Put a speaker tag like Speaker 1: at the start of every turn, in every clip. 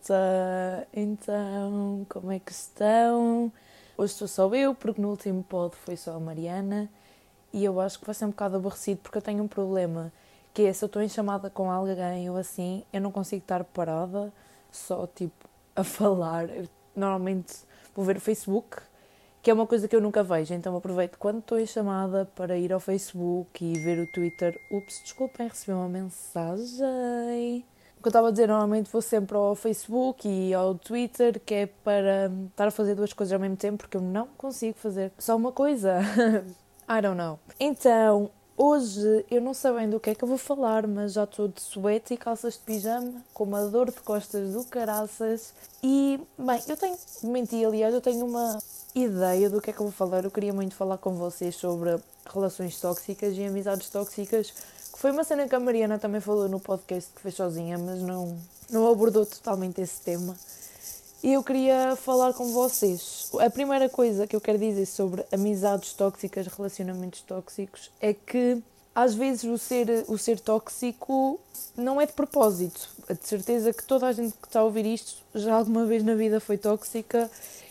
Speaker 1: malta! Então, como é que estão? Hoje sou só eu, porque no último pod foi só a Mariana e eu acho que vai ser um bocado aborrecido porque eu tenho um problema que é se eu estou em chamada com alguém ou assim, eu não consigo estar parada só tipo a falar. Eu, normalmente vou ver o Facebook, que é uma coisa que eu nunca vejo, então aproveito quando estou em chamada para ir ao Facebook e ver o Twitter. Ups, desculpem, recebi uma mensagem. O que eu estava a dizer, normalmente vou sempre ao Facebook e ao Twitter, que é para estar a fazer duas coisas ao mesmo tempo, porque eu não consigo fazer só uma coisa. I don't know. Então, hoje eu não sei bem do que é que eu vou falar, mas já estou de suéte e calças de pijama, com uma dor de costas do caraças. E, bem, eu tenho, menti, aliás, eu tenho uma ideia do que é que eu vou falar. Eu queria muito falar com vocês sobre relações tóxicas e amizades tóxicas foi uma cena que a Mariana também falou no podcast que fez sozinha, mas não, não abordou totalmente esse tema. E eu queria falar com vocês. A primeira coisa que eu quero dizer sobre amizades tóxicas, relacionamentos tóxicos, é que às vezes o ser, o ser tóxico não é de propósito. De certeza que toda a gente que está a ouvir isto já alguma vez na vida foi tóxica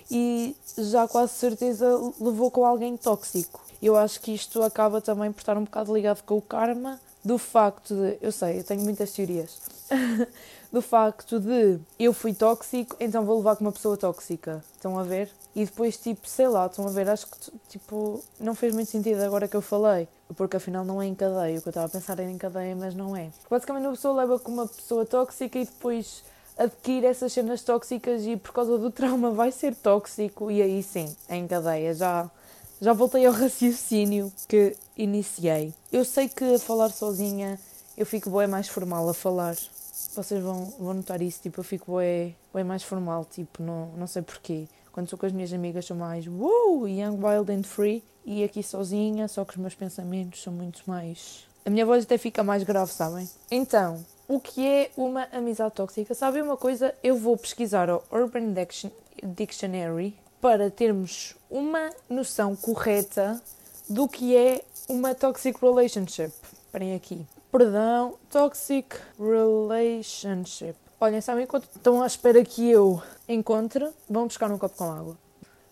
Speaker 1: e já quase certeza levou com alguém tóxico. Eu acho que isto acaba também por estar um bocado ligado com o karma do facto de. Eu sei, eu tenho muitas teorias. do facto de eu fui tóxico, então vou levar com uma pessoa tóxica. Estão a ver? E depois, tipo, sei lá, estão a ver? Acho que, tipo, não fez muito sentido agora que eu falei. Porque afinal não é em cadeia. O que eu estava a pensar era em cadeia, mas não é. Basicamente, uma pessoa leva com uma pessoa tóxica e depois adquire essas cenas tóxicas e por causa do trauma vai ser tóxico. E aí sim, é em cadeia. Já já voltei ao raciocínio que iniciei. Eu sei que a falar sozinha eu fico bem mais formal a falar. Vocês vão, vão notar isso, tipo, eu fico bem, bem mais formal, tipo, não, não sei porquê. Quando sou com as minhas amigas sou mais wow, young, wild and free. E aqui sozinha, só que os meus pensamentos são muito mais... A minha voz até fica mais grave, sabem? Então, o que é uma amizade tóxica? Sabem uma coisa? Eu vou pesquisar o Urban Dictionary para termos uma noção correta do que é uma toxic relationship. Esperem aqui. Perdão, toxic relationship. Olhem, sabem enquanto estão à espera que eu encontre, vão buscar um copo com água.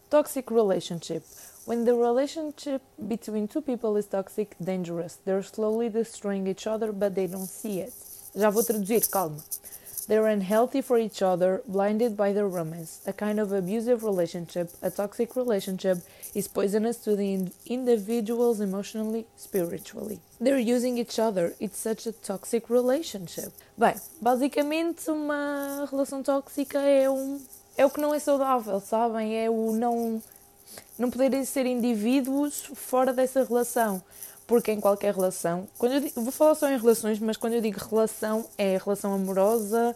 Speaker 1: Toxic relationship. When the relationship between two people is toxic, dangerous. They're slowly destroying each other, but they don't see it. Já vou traduzir, calma. They're unhealthy for each other, blinded by their romance. A kind of abusive relationship, a toxic relationship, is poisonous to the individuals emotionally, spiritually. They're using each other. It's such a toxic relationship. Bem, basicamente uma relação tóxica é um é o que não é saudável, sabem? É o não não poderem ser indivíduos fora dessa relação porque em qualquer relação, quando eu digo, vou falar só em relações, mas quando eu digo relação, é relação amorosa,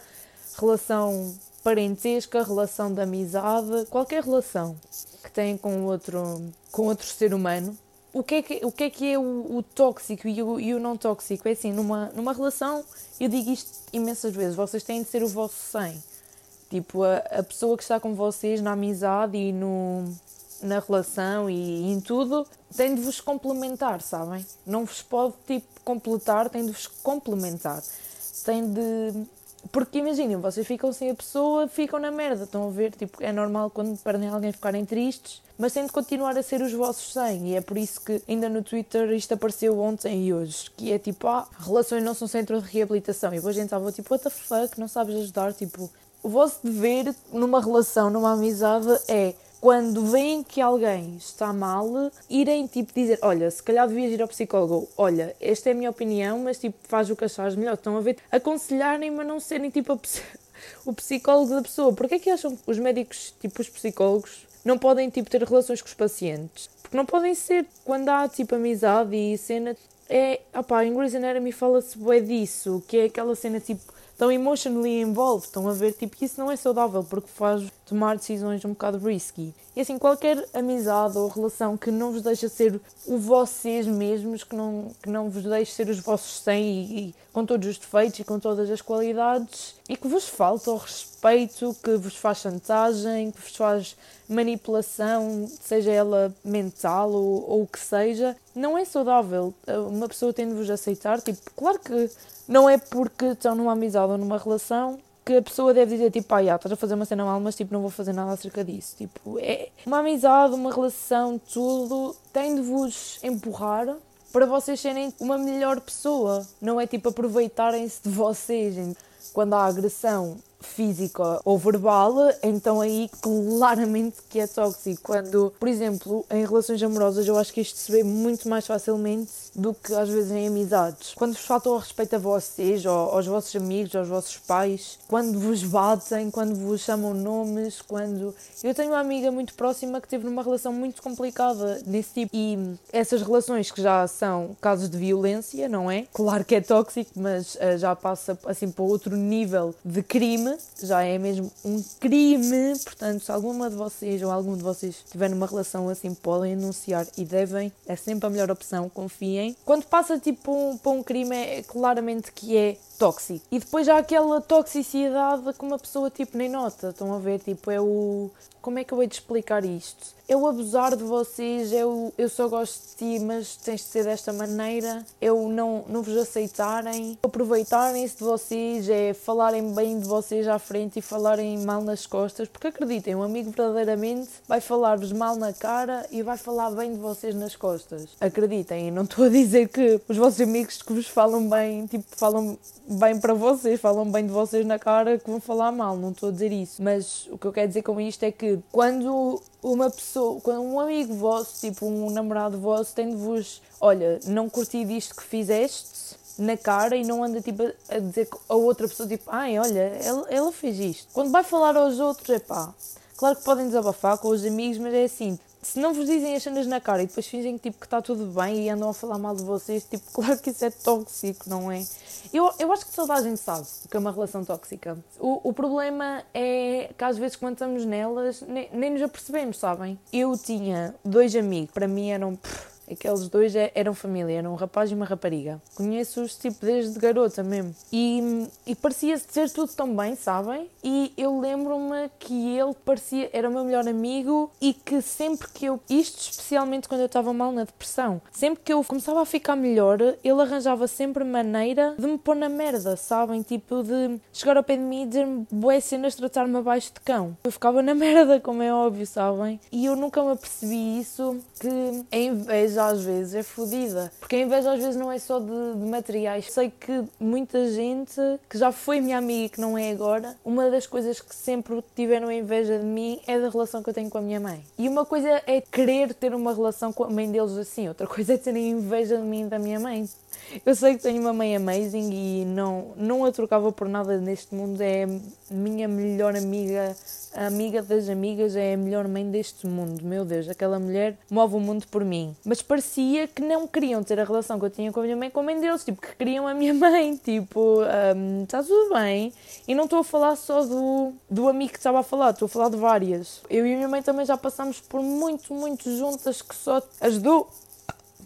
Speaker 1: relação parentesca, relação de amizade, qualquer relação que tem com outro, com outro ser humano. O que é que, o que, é, que é o, o tóxico e o, e o não tóxico? É assim, numa, numa relação, eu digo isto imensas vezes, vocês têm de ser o vosso 100. Tipo, a, a pessoa que está com vocês na amizade e no, na relação e em tudo, tem de vos complementar, sabem? Não vos pode tipo completar, tem de vos complementar. Tem de. Porque imaginem, vocês ficam sem a pessoa, ficam na merda, estão a ver? Tipo, é normal quando perdem alguém ficarem tristes, mas têm de continuar a ser os vossos 100. E é por isso que ainda no Twitter isto apareceu ontem e hoje, que é tipo, ah, relações não são centro de reabilitação. E depois a gente estava tipo, what the fuck, não sabes ajudar? Tipo, o vosso dever numa relação, numa amizade é quando veem que alguém está mal, irem tipo dizer: Olha, se calhar devias ir ao psicólogo, olha, esta é a minha opinião, mas tipo faz o que achares melhor. Estão a ver? Aconselharem, mas não serem tipo o psicólogo da pessoa. Porquê é que acham que os médicos, tipo os psicólogos, não podem tipo ter relações com os pacientes? Porque não podem ser quando há tipo amizade e cena. É, opá, em Grey's Anatomy fala-se bem disso, que é aquela cena tipo tão emotionally involved, estão a ver, tipo, isso não é saudável porque faz tomar decisões um bocado risky. E assim, qualquer amizade ou relação que não vos deixa ser o vocês mesmos, que não, que não vos deixe ser os vossos 100 e, e com todos os defeitos e com todas as qualidades e que vos falta o respeito, que vos faz chantagem, que vos faz manipulação, seja ela mental ou, ou o que seja, não é saudável. Uma pessoa tem de vos aceitar, tipo, claro que não é porque estão numa amizade ou numa relação que a pessoa deve dizer, tipo, ah, já, estás a fazer uma cena mal, mas tipo, não vou fazer nada acerca disso. Tipo, é uma amizade, uma relação, tudo tem de vos empurrar para vocês serem uma melhor pessoa. Não é tipo aproveitarem-se de vocês quando há agressão física ou verbal, então aí claramente que é tóxico. Quando, por exemplo, em relações amorosas, eu acho que isto se vê muito mais facilmente do que às vezes em amizades. Quando vos faltam respeito a vocês, ou aos vossos amigos, aos vossos pais, quando vos batem, quando vos chamam nomes, quando. Eu tenho uma amiga muito próxima que teve numa relação muito complicada nesse tipo. E essas relações que já são casos de violência, não é? Claro que é tóxico, mas uh, já passa assim para outro nível de crime, já é mesmo um crime. Portanto, se alguma de vocês ou algum de vocês tiver numa relação assim, podem anunciar e devem, é sempre a melhor opção, confiem quando passa tipo um, para um crime, é claramente que é tóxico. E depois há aquela toxicidade que uma pessoa tipo nem nota. Estão a ver? Tipo, é o. Como é que eu de explicar isto? O abusar de vocês, o eu só gosto de ti, mas tens de ser desta maneira, o não, não vos aceitarem, aproveitarem-se de vocês, é falarem bem de vocês à frente e falarem mal nas costas, porque acreditem, um amigo verdadeiramente vai falar-vos mal na cara e vai falar bem de vocês nas costas. Acreditem, não estou a dizer que os vossos amigos que vos falam bem, tipo, falam bem para vocês, falam bem de vocês na cara que vão falar mal, não estou a dizer isso. Mas o que eu quero dizer com isto é que quando uma pessoa, quando um amigo vosso, tipo um namorado vosso, tem de vos, olha, não curti disto que fizeste na cara e não anda tipo a dizer a outra pessoa tipo, ai, olha, ela, ela fez isto. Quando vai falar aos outros, é pá, claro que podem desabafar com os amigos, mas é assim, se não vos dizem as cenas na cara e depois fingem tipo, que está tudo bem e andam a falar mal de vocês, tipo, claro que isso é tóxico, não é? Eu, eu acho que toda a gente sabe o que é uma relação tóxica. O, o problema é que às vezes quando estamos nelas nem, nem nos apercebemos, sabem? Eu tinha dois amigos, para mim eram. Pff, Aqueles dois é, eram família, eram um rapaz e uma rapariga. Conheço-os tipo desde garota mesmo. E, e parecia ser tudo tão bem, sabem? E eu lembro-me que ele parecia, era o meu melhor amigo e que sempre que eu, isto especialmente quando eu estava mal na depressão, sempre que eu começava a ficar melhor, ele arranjava sempre maneira de me pôr na merda, sabem? Tipo de chegar ao pé de mim e dizer-me boas cenas, tratar-me abaixo de cão. Eu ficava na merda, como é óbvio, sabem? E eu nunca me apercebi isso, que a inveja às vezes é fodida. Porque a inveja às vezes não é só de, de, materiais. Sei que muita gente que já foi minha amiga e que não é agora, uma das coisas que sempre tiveram inveja de mim é da relação que eu tenho com a minha mãe. E uma coisa é querer ter uma relação com a mãe deles assim, outra coisa é terem inveja de mim e da minha mãe. Eu sei que tenho uma mãe amazing e não, não a trocava por nada neste mundo. É minha melhor amiga, a amiga das amigas, é a melhor mãe deste mundo. Meu Deus, aquela mulher move o mundo por mim. Mas parecia que não queriam ter a relação que eu tinha com a minha mãe com a mãe deles. Tipo, que queriam a minha mãe. Tipo, um, está tudo bem. E não estou a falar só do, do amigo que estava a falar, estou a falar de várias. Eu e a minha mãe também já passamos por muito, muito juntas que só ajudou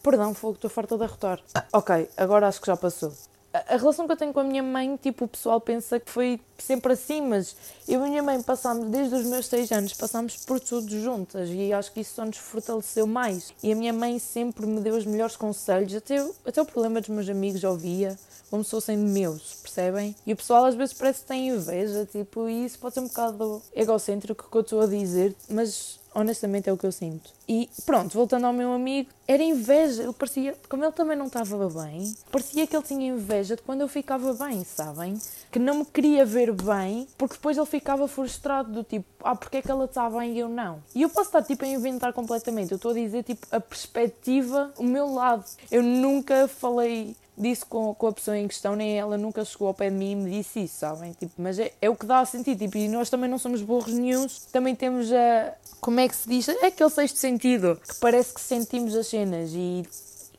Speaker 1: Perdão, fogo, estou farta de arrotar. Ok, agora acho que já passou. A, relação que eu tenho com a minha mãe, tipo, o pessoal pensa que foi sempre assim, mas eu e a minha mãe passámos, desde os meus seis anos, passámos por tudo juntas e acho que isso só nos fortaleceu mais. E a minha mãe sempre me deu os melhores conselhos, até, até o problema dos meus amigos ouvia, como se fossem meus, percebem? E o pessoal às vezes parece que tem inveja, tipo, e isso pode ser um bocado egocêntrico que eu estou a dizer, mas honestamente é o que eu sinto. E pronto, voltando ao meu amigo, era inveja. Ele parecia, como ele também não estava bem, parecia que ele tinha inveja de quando eu ficava bem, sabem? Que não me queria ver bem, porque depois ele ficava frustrado do tipo, ah, porque é que ela está bem e eu não? E eu posso estar tipo a inventar completamente. Eu estou a dizer tipo a perspectiva, o meu lado. Eu nunca falei disse com, com a pessoa em questão, nem ela nunca chegou ao pé de mim e me disse isso, sabem? Tipo, mas é, é o que dá a sentir, tipo, e nós também não somos burros nenhums, também temos a. Como é que se diz? É aquele sexto sentido, que parece que sentimos as cenas e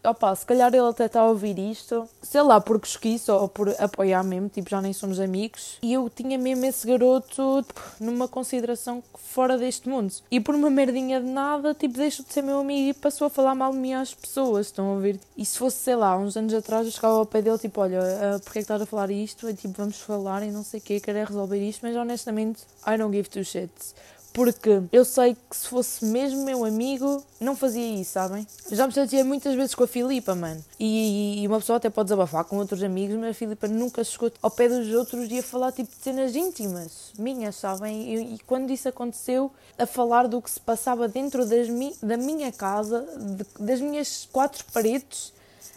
Speaker 1: opa, se calhar ele até está a ouvir isto, sei lá, por cosquice ou por apoiar mesmo, tipo, já nem somos amigos. E eu tinha mesmo esse garoto tipo, numa consideração fora deste mundo. E por uma merdinha de nada, tipo, deixou de ser meu amigo e passou a falar mal de mim às pessoas, estão a ouvir? E se fosse, sei lá, uns anos atrás, eu chegava ao pé dele, tipo, olha, uh, é que estás a falar isto? E, tipo, vamos falar e não sei o quê, querer resolver isto, mas honestamente, I don't give two shits porque eu sei que se fosse mesmo meu amigo, não fazia isso, sabem? Já me chateei muitas vezes com a Filipa, mano. E, e, uma pessoa até pode desabafar com outros amigos, mas a Filipa nunca escuta ao pé dos outros e a falar tipo de cenas íntimas, minhas, sabem? E, e quando isso aconteceu, a falar do que se passava dentro das mi da minha casa, de, das minhas quatro paredes,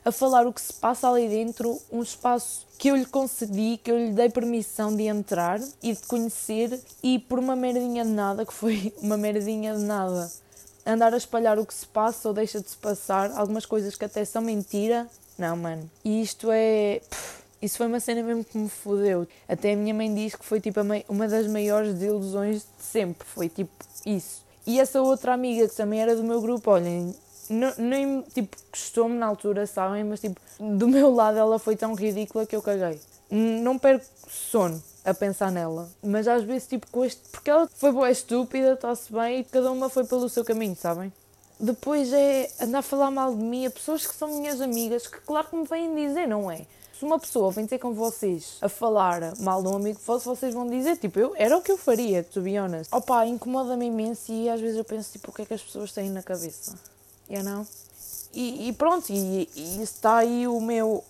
Speaker 1: a falar o que se passa ali dentro, um espaço que eu lhe concedi, que eu lhe dei permissão de entrar e de conhecer, e por uma merdinha de nada, que foi uma merdinha de nada, andar a espalhar o que se passa ou deixa de se passar, algumas coisas que até são mentira. Não, mano. E isto é. isso foi uma cena mesmo que me fodeu. Até a minha mãe diz que foi tipo uma das maiores desilusões de sempre. Foi tipo isso. E essa outra amiga que também era do meu grupo, olhem, nem tipo gostou-me na altura, sabem? Mas tipo, do meu lado ela foi tão ridícula que eu caguei. Não perco sono a pensar nela, mas às vezes tipo com este. Porque ela foi boa estúpida, está-se bem e cada uma foi pelo seu caminho, sabem? Depois é andar a falar mal de mim a pessoas que são minhas amigas, que claro que me vêm dizer, não é? Se uma pessoa vem ter com vocês a falar mal de um amigo vosso, vocês vão dizer, tipo, eu, era o que eu faria, to be honest. Opa, incomoda-me imenso e às vezes eu penso, tipo, o que é que as pessoas têm na cabeça? You know? E, e pronto, e, e está aí o meu,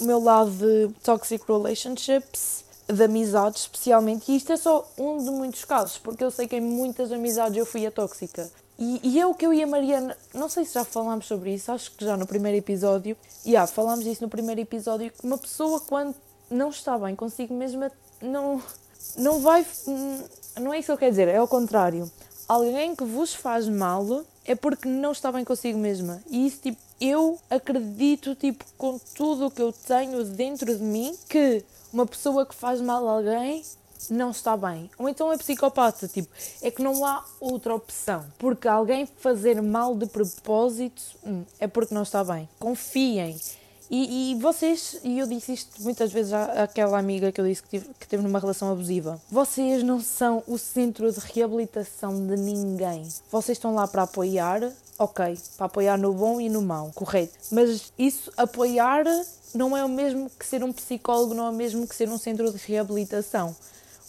Speaker 1: o meu lado de toxic relationships, de amizades especialmente, e isto é só um de muitos casos, porque eu sei que em muitas amizades eu fui a tóxica. E, e eu que eu e a Mariana, não sei se já falámos sobre isso, acho que já no primeiro episódio, e yeah, falámos isso no primeiro episódio, que uma pessoa quando não está bem consigo mesma, não, não vai, não é isso que eu quero dizer, é ao contrário. Alguém que vos faz mal é porque não está bem consigo mesma. E isso, tipo, eu acredito, tipo, com tudo o que eu tenho dentro de mim, que uma pessoa que faz mal a alguém não está bem. Ou então é psicopata, tipo, é que não há outra opção. Porque alguém fazer mal de propósito é porque não está bem. Confiem. E, e, vocês, e eu disse isto muitas vezes à, àquela amiga que eu disse que, tive, que teve numa relação abusiva, vocês não são o centro de reabilitação de ninguém. Vocês estão lá para apoiar, ok, para apoiar no bom e no mau, correto. Mas isso, apoiar, não é o mesmo que ser um psicólogo, não é o mesmo que ser um centro de reabilitação.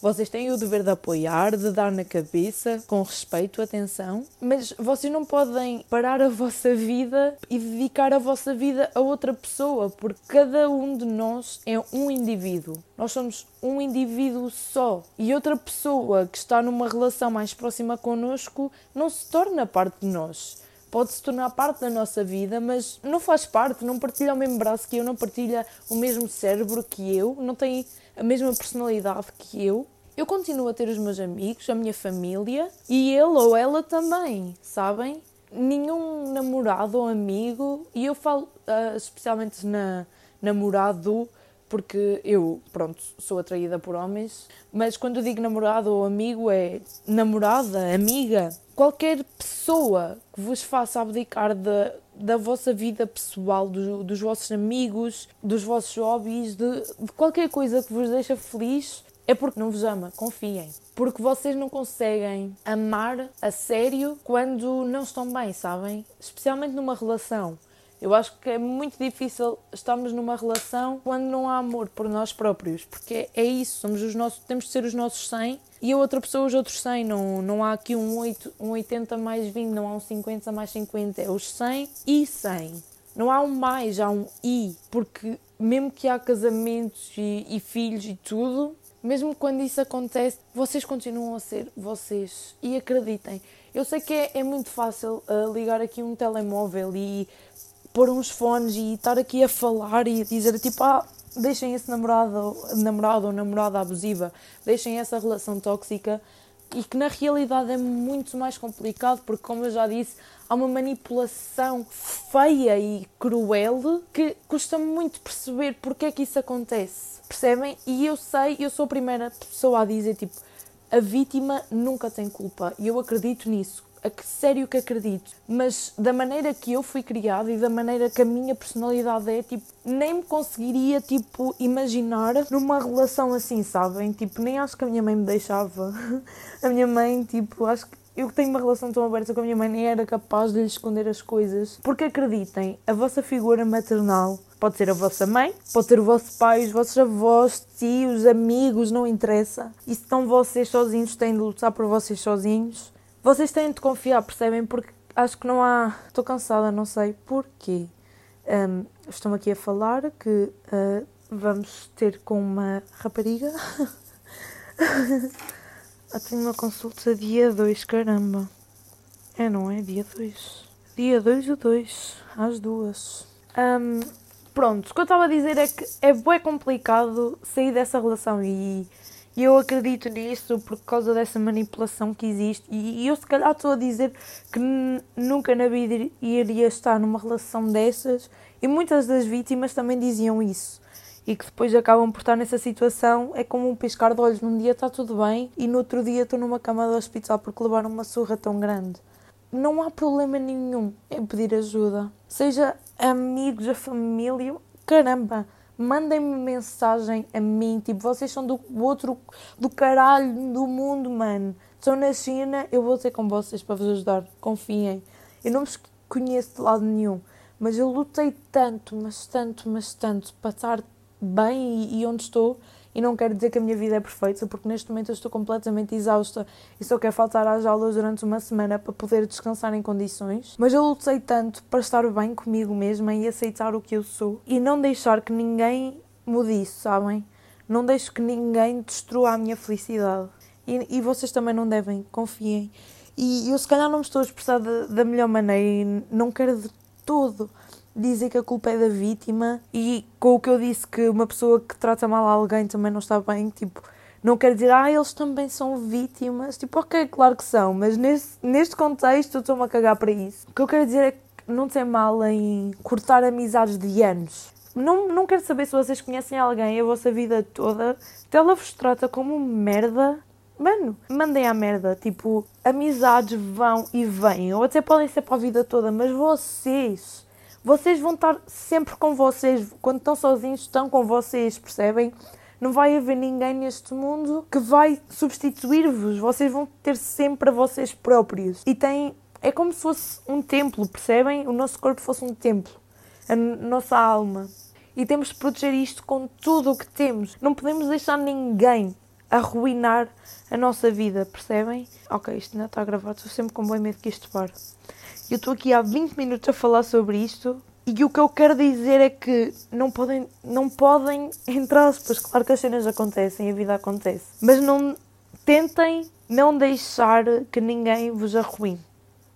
Speaker 1: Vocês têm o dever de apoiar, de dar na cabeça, com respeito, atenção, mas vocês não podem parar a vossa vida e dedicar a vossa vida a outra pessoa, porque cada um de nós é um indivíduo. Nós somos um indivíduo só e outra pessoa que está numa relação mais próxima connosco não se torna parte de nós pode se tornar parte da nossa vida, mas não faz parte, não partilha o mesmo braço que eu, não partilha o mesmo cérebro que eu, não tem a mesma personalidade que eu. Eu continuo a ter os meus amigos, a minha família e ele ou ela também, sabem? Nenhum namorado ou amigo, e eu falo uh, especialmente na namorado, porque eu, pronto, sou atraída por homens, mas quando eu digo namorado ou amigo é namorada, amiga, qualquer pessoa que vos faça abdicar da, da vossa vida pessoal, do, dos vossos amigos, dos vossos hobbies, de, de qualquer coisa que vos deixa feliz, é porque não vos ama, confiem. Porque vocês não conseguem amar a sério quando não estão bem, sabem? Especialmente numa relação. Eu acho que é muito difícil estarmos numa relação quando não há amor por nós próprios, porque é isso, somos os nossos, temos de ser os nossos 100 e a outra pessoa os outros 100. Não, não há aqui um, 8, um 80 mais 20, não há um 50 mais 50, é os 100 e 100. Não há um mais, há um i, porque mesmo que há casamentos e, e filhos e tudo, mesmo quando isso acontece, vocês continuam a ser vocês. E acreditem, eu sei que é, é muito fácil uh, ligar aqui um telemóvel e pôr uns fones e estar aqui a falar e dizer tipo, ah, deixem esse namorado, namorado ou namorada abusiva, deixem essa relação tóxica e que na realidade é muito mais complicado porque, como eu já disse, há uma manipulação feia e cruel que custa muito perceber porque é que isso acontece. Percebem? E eu sei, eu sou a primeira pessoa a dizer, tipo, a vítima nunca tem culpa. E eu acredito nisso. A que sério que acredito. Mas da maneira que eu fui criada e da maneira que a minha personalidade é, tipo, nem me conseguiria, tipo, imaginar numa relação assim, sabem? Tipo, nem acho que a minha mãe me deixava. a minha mãe, tipo, acho que eu tenho uma relação tão aberta com a minha mãe, nem era capaz de lhe esconder as coisas. Porque acreditem, a vossa figura maternal Pode ser a vossa mãe, pode ser o vosso pai, os vossos avós, tios, amigos, não interessa. E se estão vocês sozinhos, têm de lutar por vocês sozinhos. Vocês têm de confiar, percebem? Porque acho que não há. Estou cansada, não sei porquê. Um, estão aqui a falar que uh, vamos ter com uma rapariga. Eu tenho uma consulta dia 2, caramba. É, não é? Dia 2. Dia 2 ou 2, às duas. Um, pronto, o que eu estava a dizer é que é bem complicado sair dessa relação e, e eu acredito nisso por causa dessa manipulação que existe. E, eu, se calhar, estou a dizer que nunca na vida iria estar numa relação dessas, e muitas das vítimas também diziam isso. E que depois acabam por estar nessa situação, é como um piscar de olhos. Num dia está tudo bem e no outro dia estou numa cama do hospital porque levaram uma surra tão grande não há problema nenhum em pedir ajuda. Seja amigos, a família, caramba, mandem-me mensagem a mim, tipo, vocês são do outro, do caralho do mundo, mano. Estão na China, eu vou ter com vocês para vos ajudar, confiem. Eu não vos conheço de lado nenhum, mas eu lutei tanto, mas tanto, mas tanto para estar bem e, e onde estou e não quero dizer que a minha vida é perfeita, porque neste momento eu estou completamente exausta e só quero faltar às aulas durante uma semana para poder descansar em condições. Mas eu lutei tanto para estar bem comigo mesma e aceitar o que eu sou e não deixar que ninguém mude isso, sabem? Não deixo que ninguém destrua a minha felicidade. E, e vocês também não devem, confiem. E eu se calhar não me estou a expressar da, da melhor maneira e não quero de todo dizer que a culpa é da vítima e com o que eu disse que uma pessoa que trata mal alguém também não está bem, tipo, não quer dizer, ah, eles também são vítimas. Tipo, ok, claro que são, mas neste, neste contexto eu estou-me a cagar para isso. O que eu quero dizer é que não tem mal em cortar amizades de anos. Não, não quero saber se vocês conhecem alguém a vossa vida toda, se ela vos trata como merda. Mano, mandem a merda. Tipo, amizades vão e vêm, ou até podem ser para a vida toda, mas vocês vocês vão estar sempre com vocês. Quando estão sozinhos, estão com vocês, percebem? Não vai haver ninguém neste mundo que vai substituir-vos. Vocês vão ter sempre a vocês próprios. E tem. É como se fosse um templo, percebem? O nosso corpo fosse um templo. A nossa alma. E temos de proteger isto com tudo o que temos. Não podemos deixar ninguém arruinar a nossa vida, percebem? Ok, isto ainda está a gravar, estou sempre com bem medo que isto pare. Eu estou aqui há 20 minutos a falar sobre isto e o que eu quero dizer é que não podem, não podem, entre aspas, claro que as cenas acontecem, a vida acontece, mas não tentem não deixar que ninguém vos arruine.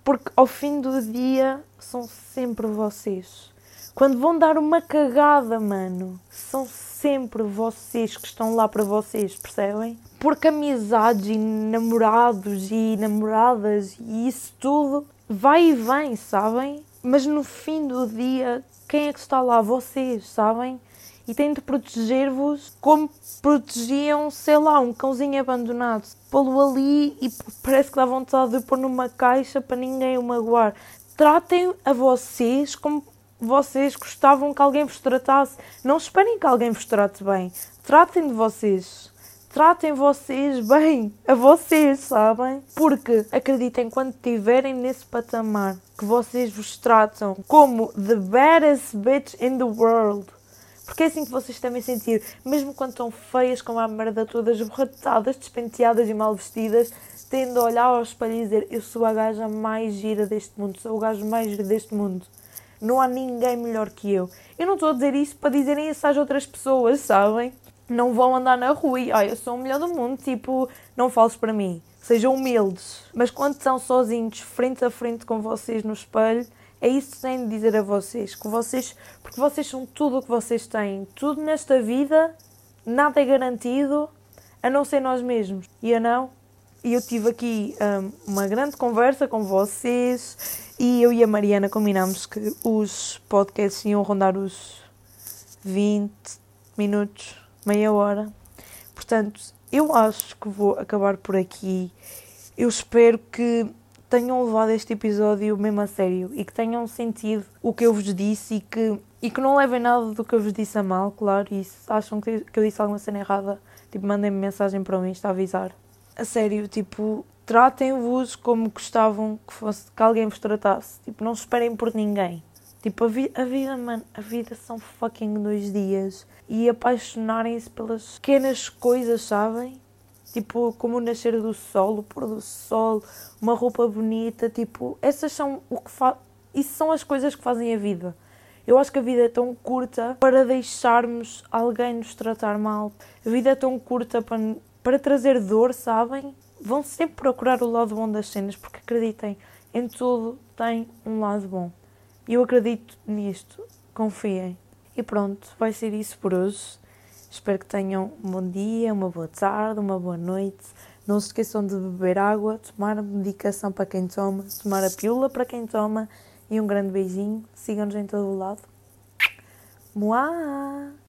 Speaker 1: Porque ao fim do dia são sempre vocês. Quando vão dar uma cagada, mano, são sempre vocês que estão lá para vocês, percebem? Porque amizades e namorados e namoradas e isso tudo vai e vem, sabem? Mas no fim do dia, quem é que está lá? Vocês, sabem? E têm de proteger-vos como protegiam, sei lá, um cãozinho abandonado. Pô-lo ali e parece que dá vontade de pôr numa caixa para ninguém o magoar. Tratem a vocês como vocês gostavam que alguém vos tratasse. Não esperem que alguém vos trate bem. Tratem de vocês tratem vocês bem, a vocês, sabem? Porque acreditem, quando estiverem nesse patamar que vocês vos tratam como the baddest bitch in the world, porque é assim que vocês devem sentir, mesmo quando estão feias como a merda todas, borratadas, despenteadas e mal vestidas, tendo a olhar ao espelho e dizer: Eu sou a gaja mais gira deste mundo, sou o gajo mais gira deste mundo. Não há ninguém melhor que eu. Eu não estou a dizer isso para dizerem isso às outras pessoas, sabem? Não vão andar na rua e, ah, eu sou o melhor do mundo, tipo, não fales para mim. Sejam humildes. Mas quando estão sozinhos, frente a frente com vocês no espelho, é isso que têm de dizer a vocês. Que vocês porque vocês são tudo o que vocês têm. Tudo nesta vida, nada é garantido, a não ser nós mesmos. E eu não. E eu tive aqui um, uma grande conversa com vocês e eu e a Mariana combinámos que os podcasts iam rondar os 20 minutos meia hora. Portanto, eu acho que vou acabar por aqui. Eu espero que tenham levado este episódio mesmo a sério e que tenham sentido o que eu vos disse e que, e que não levem nada do que eu vos disse a mal, claro. E se acham que, eu disse alguma cena errada, tipo, mandem-me mensagem para mim, está a avisar. A sério, tipo, tratem-vos como gostavam que, fosse, que alguém vos tratasse. Tipo, não esperem por ninguém. Tipo, a, vi a vida, mano, a vida são fucking dois dias. E apaixonarem-se pelas pequenas coisas, sabem? Tipo, como o nascer do sol, o pôr do sol, uma roupa bonita, tipo, essas são o que fa... Isso são as coisas que fazem a vida. Eu acho que a vida é tão curta para deixarmos alguém nos tratar mal. A vida é tão curta para, para trazer dor, sabem? Vão sempre procurar o lado bom das cenas, porque acreditem, em tudo tem um lado bom. E eu acredito nisto. Confiem. E pronto, vai ser isso por hoje. Espero que tenham um bom dia, uma boa tarde, uma boa noite. Não se esqueçam de beber água, tomar medicação para quem toma, tomar a pílula para quem toma. E um grande beijinho. Sigam-nos em todo o lado. Moá!